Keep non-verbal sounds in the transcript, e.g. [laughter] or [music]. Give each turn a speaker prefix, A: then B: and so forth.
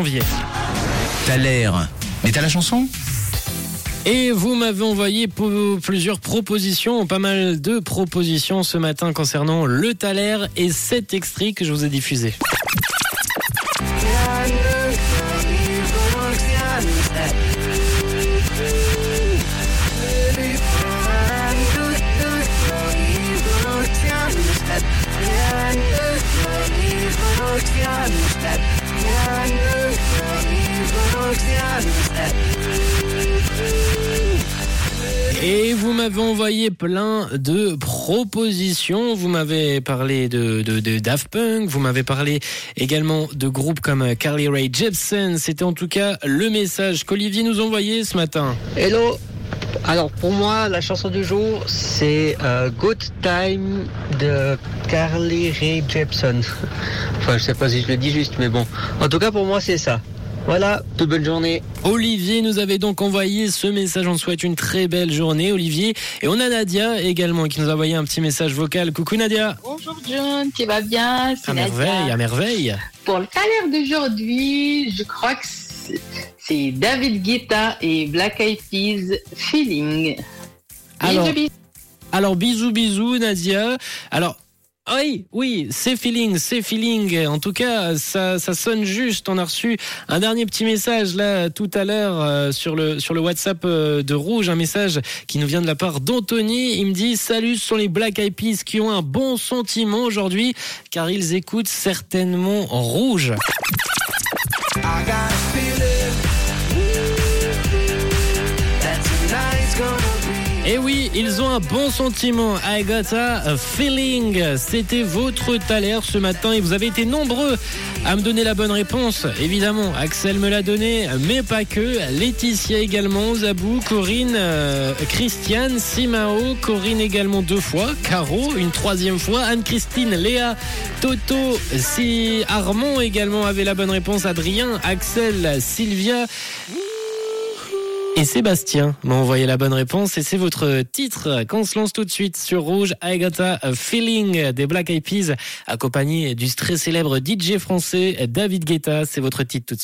A: janvier.
B: T'as l'air. Mais t'as la chanson?
A: Et vous m'avez envoyé plusieurs propositions, pas mal de propositions ce matin concernant le Thaler et cet extrait que je vous ai diffusé. Et vous m'avez envoyé plein de propositions. Vous m'avez parlé de, Daft Punk. Vous m'avez parlé également de groupes comme Carly Rae Jepsen. C'était en tout cas le message qu'Olivier nous envoyait ce matin.
C: Hello Alors pour moi, la chanson du jour, c'est euh, Good Time de Carly Rae Jepsen. [laughs] Enfin, je sais pas si je le dis juste, mais bon. En tout cas, pour moi, c'est ça. Voilà, toute bonne journée.
A: Olivier nous avait donc envoyé ce message. On souhaite une très belle journée, Olivier. Et on a Nadia également qui nous a envoyé un petit message vocal. Coucou Nadia.
D: Bonjour John, tu vas bien? C'est
A: À
D: Nadia.
A: merveille, à merveille.
D: Pour le salaire d'aujourd'hui, je crois que c'est- c'est David Guetta et Black Eyed Peas Feeling.
A: Alors,
D: Bisous, bisous.
A: Alors bisous bisous Nadia. Alors oui, oui, c'est feeling, c'est feeling. En tout cas, ça, ça sonne juste. On a reçu un dernier petit message là tout à l'heure euh, sur le sur le WhatsApp euh, de Rouge, un message qui nous vient de la part d'Anthony. Il me dit salut, ce sont les Black Eyed Peas qui ont un bon sentiment aujourd'hui, car ils écoutent certainement Rouge. Et Eh oui, ils ont un bon sentiment. I got a feeling. C'était votre Thaler ce matin et vous avez été nombreux à me donner la bonne réponse. Évidemment, Axel me l'a donné, mais pas que. Laetitia également, Zabou, Corinne, euh, Christiane, Simao, Corinne également deux fois, Caro une troisième fois, Anne-Christine, Léa, Toto, si Armand également avait la bonne réponse, Adrien, Axel, Sylvia. Et Sébastien m'a envoyé la bonne réponse et c'est votre titre qu'on se lance tout de suite sur Rouge. I a Feeling des Black Eyed Peas accompagné du très célèbre DJ français David Guetta. C'est votre titre tout de suite.